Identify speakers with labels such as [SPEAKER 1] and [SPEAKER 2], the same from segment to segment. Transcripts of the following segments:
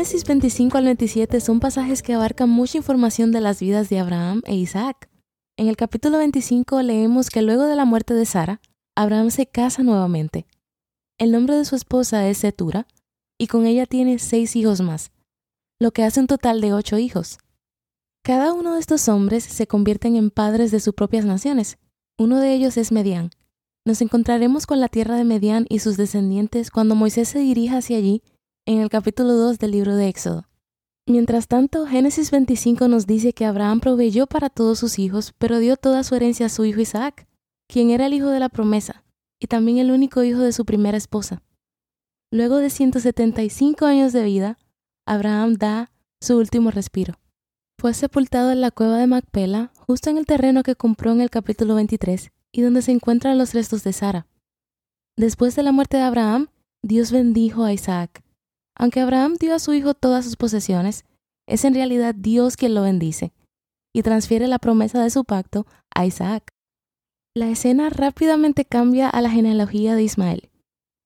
[SPEAKER 1] Génesis 25 al 27 son pasajes que abarcan mucha información de las vidas de Abraham e Isaac. En el capítulo 25 leemos que luego de la muerte de Sara, Abraham se casa nuevamente. El nombre de su esposa es Setura, y con ella tiene seis hijos más, lo que hace un total de ocho hijos. Cada uno de estos hombres se convierten en padres de sus propias naciones. Uno de ellos es Medián. Nos encontraremos con la tierra de Medián y sus descendientes cuando Moisés se dirija hacia allí en el capítulo 2 del libro de Éxodo. Mientras tanto, Génesis 25 nos dice que Abraham proveyó para todos sus hijos, pero dio toda su herencia a su hijo Isaac, quien era el hijo de la promesa, y también el único hijo de su primera esposa. Luego de 175 años de vida, Abraham da su último respiro. Fue sepultado en la cueva de Macpela, justo en el terreno que compró en el capítulo 23, y donde se encuentran los restos de Sara. Después de la muerte de Abraham, Dios bendijo a Isaac, aunque Abraham dio a su hijo todas sus posesiones, es en realidad Dios quien lo bendice y transfiere la promesa de su pacto a Isaac. La escena rápidamente cambia a la genealogía de Ismael.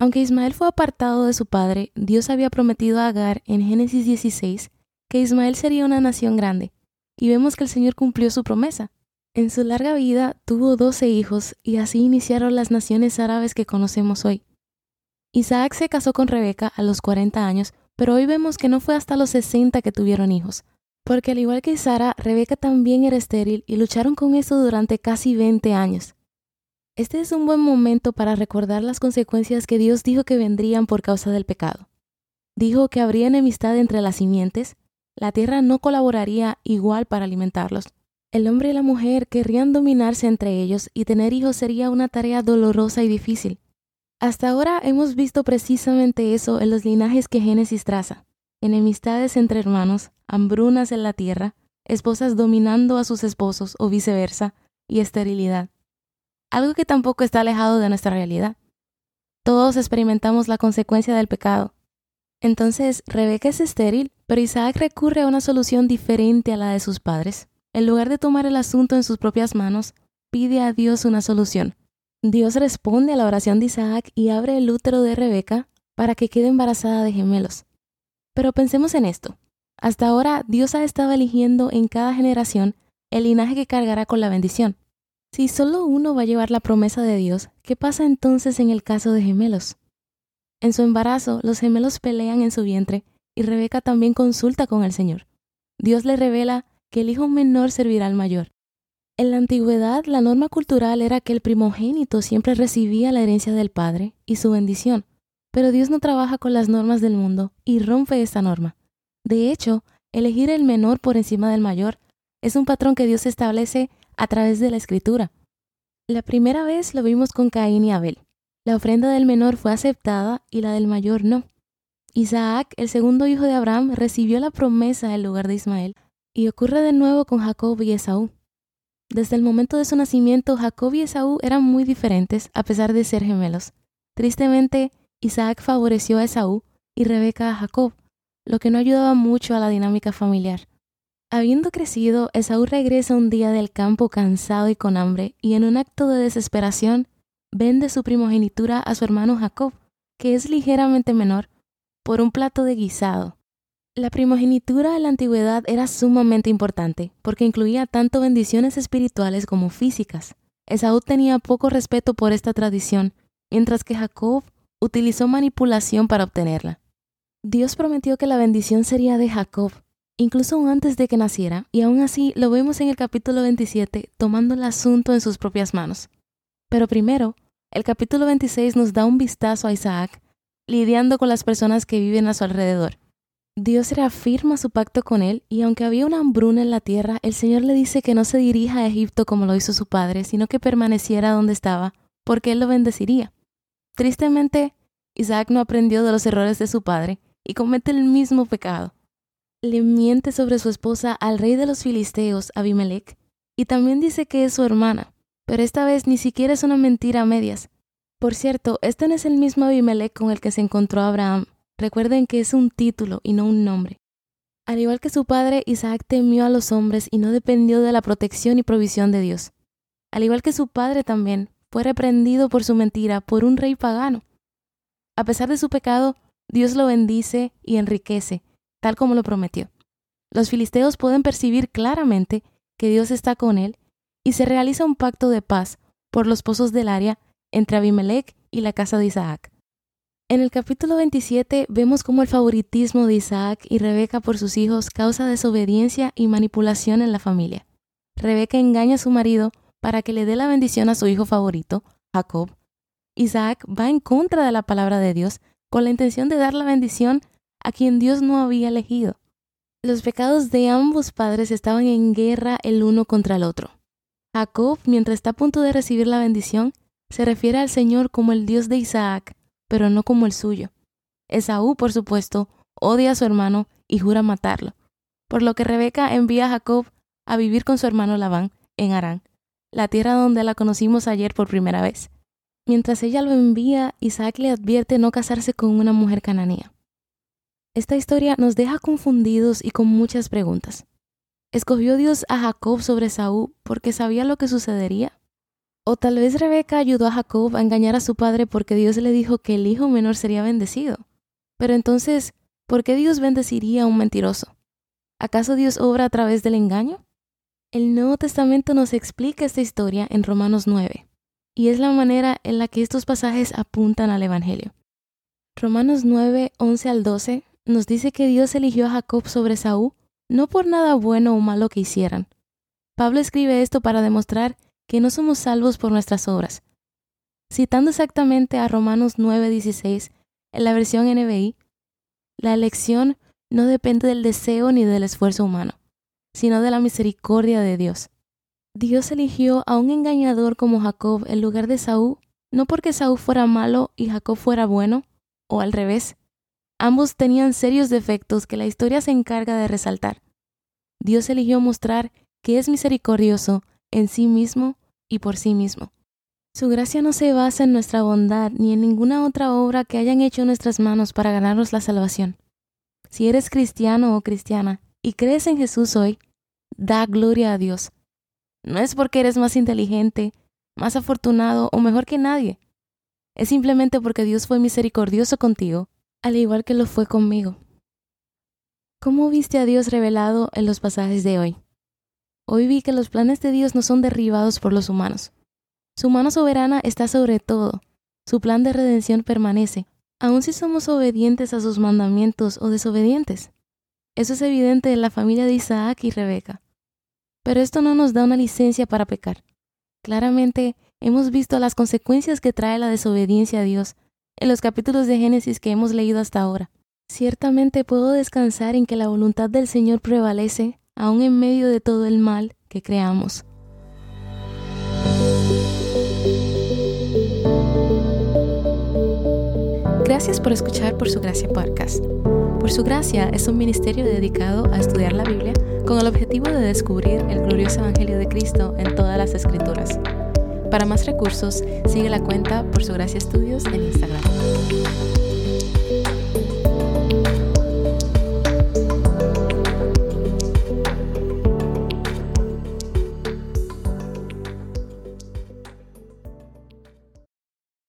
[SPEAKER 1] Aunque Ismael fue apartado de su padre, Dios había prometido a Agar en Génesis 16 que Ismael sería una nación grande, y vemos que el Señor cumplió su promesa. En su larga vida tuvo doce hijos y así iniciaron las naciones árabes que conocemos hoy. Isaac se casó con Rebeca a los 40 años, pero hoy vemos que no fue hasta los 60 que tuvieron hijos. Porque al igual que Sara, Rebeca también era estéril y lucharon con eso durante casi 20 años. Este es un buen momento para recordar las consecuencias que Dios dijo que vendrían por causa del pecado. Dijo que habría enemistad entre las simientes, la tierra no colaboraría igual para alimentarlos. El hombre y la mujer querrían dominarse entre ellos y tener hijos sería una tarea dolorosa y difícil. Hasta ahora hemos visto precisamente eso en los linajes que Génesis traza. Enemistades entre hermanos, hambrunas en la tierra, esposas dominando a sus esposos o viceversa, y esterilidad. Algo que tampoco está alejado de nuestra realidad. Todos experimentamos la consecuencia del pecado. Entonces, Rebeca es estéril, pero Isaac recurre a una solución diferente a la de sus padres. En lugar de tomar el asunto en sus propias manos, pide a Dios una solución. Dios responde a la oración de Isaac y abre el útero de Rebeca para que quede embarazada de gemelos. Pero pensemos en esto. Hasta ahora Dios ha estado eligiendo en cada generación el linaje que cargará con la bendición. Si solo uno va a llevar la promesa de Dios, ¿qué pasa entonces en el caso de gemelos? En su embarazo, los gemelos pelean en su vientre y Rebeca también consulta con el Señor. Dios le revela que el hijo menor servirá al mayor. En la antigüedad, la norma cultural era que el primogénito siempre recibía la herencia del padre y su bendición, pero Dios no trabaja con las normas del mundo y rompe esta norma. De hecho, elegir el menor por encima del mayor es un patrón que Dios establece a través de la escritura. La primera vez lo vimos con Caín y Abel. La ofrenda del menor fue aceptada y la del mayor no. Isaac, el segundo hijo de Abraham, recibió la promesa en lugar de Ismael, y ocurre de nuevo con Jacob y Esaú. Desde el momento de su nacimiento, Jacob y Esaú eran muy diferentes a pesar de ser gemelos. Tristemente, Isaac favoreció a Esaú y Rebeca a Jacob, lo que no ayudaba mucho a la dinámica familiar. Habiendo crecido, Esaú regresa un día del campo cansado y con hambre, y en un acto de desesperación, vende su primogenitura a su hermano Jacob, que es ligeramente menor, por un plato de guisado. La primogenitura en la antigüedad era sumamente importante porque incluía tanto bendiciones espirituales como físicas. Esaú tenía poco respeto por esta tradición, mientras que Jacob utilizó manipulación para obtenerla. Dios prometió que la bendición sería de Jacob, incluso antes de que naciera, y aún así lo vemos en el capítulo 27 tomando el asunto en sus propias manos. Pero primero, el capítulo 26 nos da un vistazo a Isaac, lidiando con las personas que viven a su alrededor. Dios reafirma su pacto con él y aunque había una hambruna en la tierra, el Señor le dice que no se dirija a Egipto como lo hizo su padre, sino que permaneciera donde estaba, porque él lo bendeciría. Tristemente, Isaac no aprendió de los errores de su padre y comete el mismo pecado. le miente sobre su esposa al rey de los filisteos, Abimelech, y también dice que es su hermana, pero esta vez ni siquiera es una mentira a medias. Por cierto, este no es el mismo Abimelech con el que se encontró Abraham. Recuerden que es un título y no un nombre. Al igual que su padre, Isaac temió a los hombres y no dependió de la protección y provisión de Dios. Al igual que su padre también, fue reprendido por su mentira por un rey pagano. A pesar de su pecado, Dios lo bendice y enriquece, tal como lo prometió. Los filisteos pueden percibir claramente que Dios está con él y se realiza un pacto de paz por los pozos del área entre Abimelech y la casa de Isaac. En el capítulo 27 vemos cómo el favoritismo de Isaac y Rebeca por sus hijos causa desobediencia y manipulación en la familia. Rebeca engaña a su marido para que le dé la bendición a su hijo favorito, Jacob. Isaac va en contra de la palabra de Dios con la intención de dar la bendición a quien Dios no había elegido. Los pecados de ambos padres estaban en guerra el uno contra el otro. Jacob, mientras está a punto de recibir la bendición, se refiere al Señor como el Dios de Isaac, pero no como el suyo. Esaú, por supuesto, odia a su hermano y jura matarlo, por lo que Rebeca envía a Jacob a vivir con su hermano Labán en Arán, la tierra donde la conocimos ayer por primera vez. Mientras ella lo envía, Isaac le advierte no casarse con una mujer cananea. Esta historia nos deja confundidos y con muchas preguntas. ¿Escogió Dios a Jacob sobre Saúl porque sabía lo que sucedería? ¿O tal vez Rebeca ayudó a Jacob a engañar a su padre porque Dios le dijo que el hijo menor sería bendecido? Pero entonces, ¿por qué Dios bendeciría a un mentiroso? ¿Acaso Dios obra a través del engaño? El Nuevo Testamento nos explica esta historia en Romanos 9, y es la manera en la que estos pasajes apuntan al Evangelio. Romanos 9, 11 al 12 nos dice que Dios eligió a Jacob sobre Saúl no por nada bueno o malo que hicieran. Pablo escribe esto para demostrar que no somos salvos por nuestras obras. Citando exactamente a Romanos 9:16 en la versión NBI, la elección no depende del deseo ni del esfuerzo humano sino de la misericordia de Dios. Dios eligió a un engañador como Jacob en lugar de Saúl, no porque Saúl fuera malo y Jacob fuera bueno, o al revés. Ambos tenían serios defectos que la historia se encarga de resaltar. Dios eligió mostrar que es misericordioso en sí mismo y por sí mismo. Su gracia no se basa en nuestra bondad ni en ninguna otra obra que hayan hecho nuestras manos para ganarnos la salvación. Si eres cristiano o cristiana, y crees en Jesús hoy, da gloria a Dios. No es porque eres más inteligente, más afortunado o mejor que nadie. Es simplemente porque Dios fue misericordioso contigo, al igual que lo fue conmigo. ¿Cómo viste a Dios revelado en los pasajes de hoy? Hoy vi que los planes de Dios no son derribados por los humanos. Su mano soberana está sobre todo. Su plan de redención permanece, aun si somos obedientes a sus mandamientos o desobedientes. Eso es evidente en la familia de Isaac y Rebeca. Pero esto no nos da una licencia para pecar. Claramente hemos visto las consecuencias que trae la desobediencia a Dios en los capítulos de Génesis que hemos leído hasta ahora. Ciertamente puedo descansar en que la voluntad del Señor prevalece aun en medio de todo el mal que creamos. Gracias por escuchar por su gracia podcast. Por su gracia es un ministerio dedicado a estudiar la Biblia con el objetivo de descubrir el glorioso Evangelio de Cristo en todas las escrituras. Para más recursos, sigue la cuenta Por su gracia estudios en Instagram.